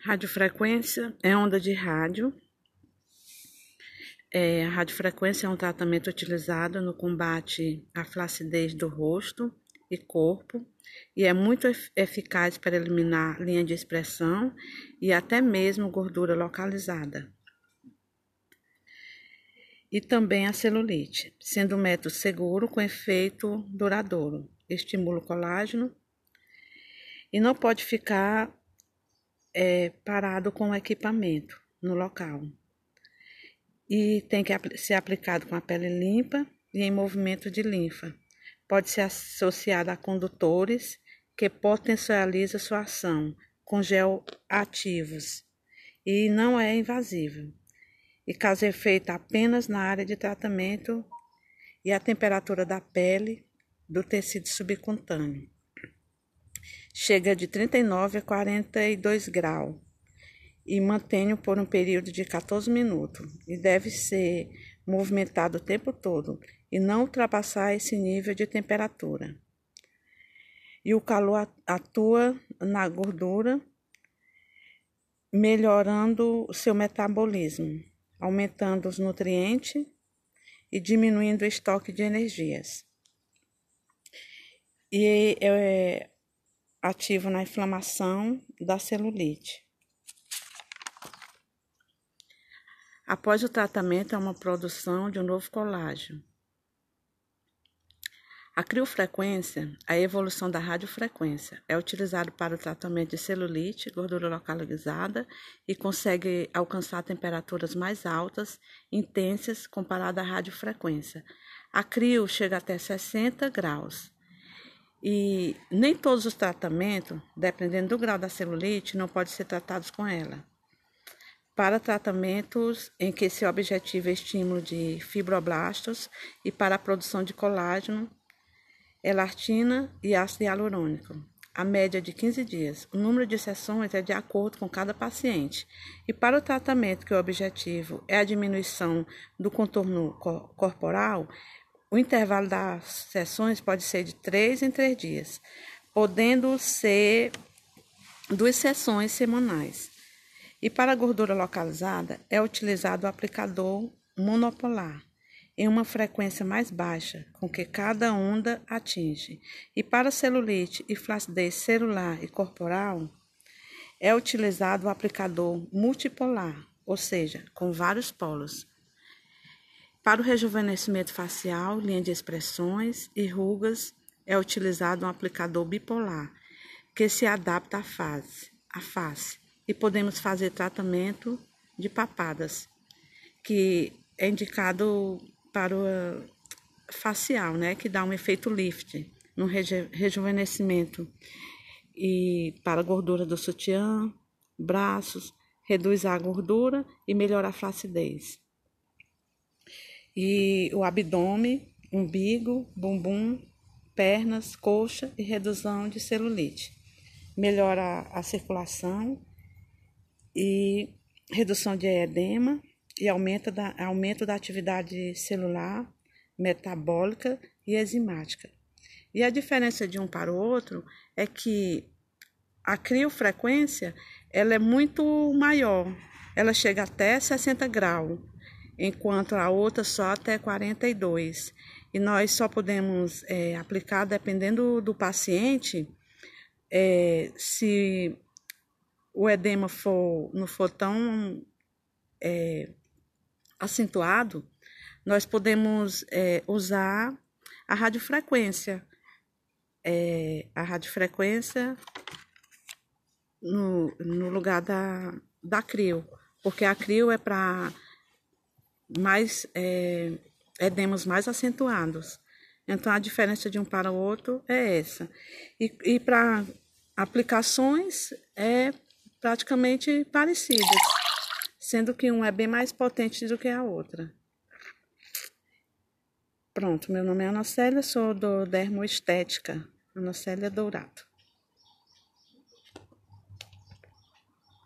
Radiofrequência é onda de rádio. É, a radiofrequência é um tratamento utilizado no combate à flacidez do rosto e corpo e é muito eficaz para eliminar linha de expressão e até mesmo gordura localizada. E também a celulite, sendo um método seguro com efeito duradouro. Estimula o colágeno e não pode ficar é, parado com o equipamento no local. E tem que ser aplicado com a pele limpa e em movimento de linfa. Pode ser associado a condutores que potencializa sua ação com gel ativos e não é invasivo. E causa efeito apenas na área de tratamento e a temperatura da pele do tecido subcutâneo chega de 39 a 42 graus e mantenho por um período de 14 minutos e deve ser movimentado o tempo todo e não ultrapassar esse nível de temperatura. E o calor atua na gordura, melhorando o seu metabolismo, aumentando os nutrientes e diminuindo o estoque de energias. E é, ativo na inflamação da celulite. Após o tratamento, é uma produção de um novo colágeno. A criofrequência, a evolução da radiofrequência, é utilizado para o tratamento de celulite, gordura localizada e consegue alcançar temperaturas mais altas, intensas, comparada à radiofrequência. A crio chega até 60 graus. E nem todos os tratamentos, dependendo do grau da celulite, não podem ser tratados com ela. Para tratamentos em que seu objetivo é estímulo de fibroblastos e para a produção de colágeno, elastina e ácido hialurônico. A média de 15 dias. O número de sessões é de acordo com cada paciente. E para o tratamento que o objetivo é a diminuição do contorno corporal, o intervalo das sessões pode ser de três em três dias, podendo ser duas sessões semanais. E para a gordura localizada, é utilizado o aplicador monopolar, em uma frequência mais baixa, com que cada onda atinge. E para celulite e flacidez celular e corporal, é utilizado o aplicador multipolar, ou seja, com vários polos. Para o rejuvenescimento facial, linha de expressões e rugas, é utilizado um aplicador bipolar, que se adapta à face, à face. E podemos fazer tratamento de papadas, que é indicado para o facial, né, que dá um efeito lift no reju rejuvenescimento e para a gordura do sutiã, braços, reduz a gordura e melhora a flacidez e o abdômen, umbigo, bumbum, pernas, coxa e redução de celulite. Melhora a circulação e redução de edema e aumenta da, aumento da atividade celular, metabólica e enzimática. E a diferença de um para o outro é que a criofrequência ela é muito maior, ela chega até 60 graus, enquanto a outra só até 42. E nós só podemos é, aplicar dependendo do paciente, é, se o edema for, não for tão é, acentuado, nós podemos é, usar a radiofrequência. É, a radiofrequência no, no lugar da, da CRIO, porque a CRIO é para mais é, edemas mais acentuados. Então, a diferença de um para o outro é essa. E, e para aplicações é praticamente parecidas, sendo que um é bem mais potente do que a outra. Pronto, meu nome é Ana Célia, sou do Dermoestética, Ana Célia Dourado.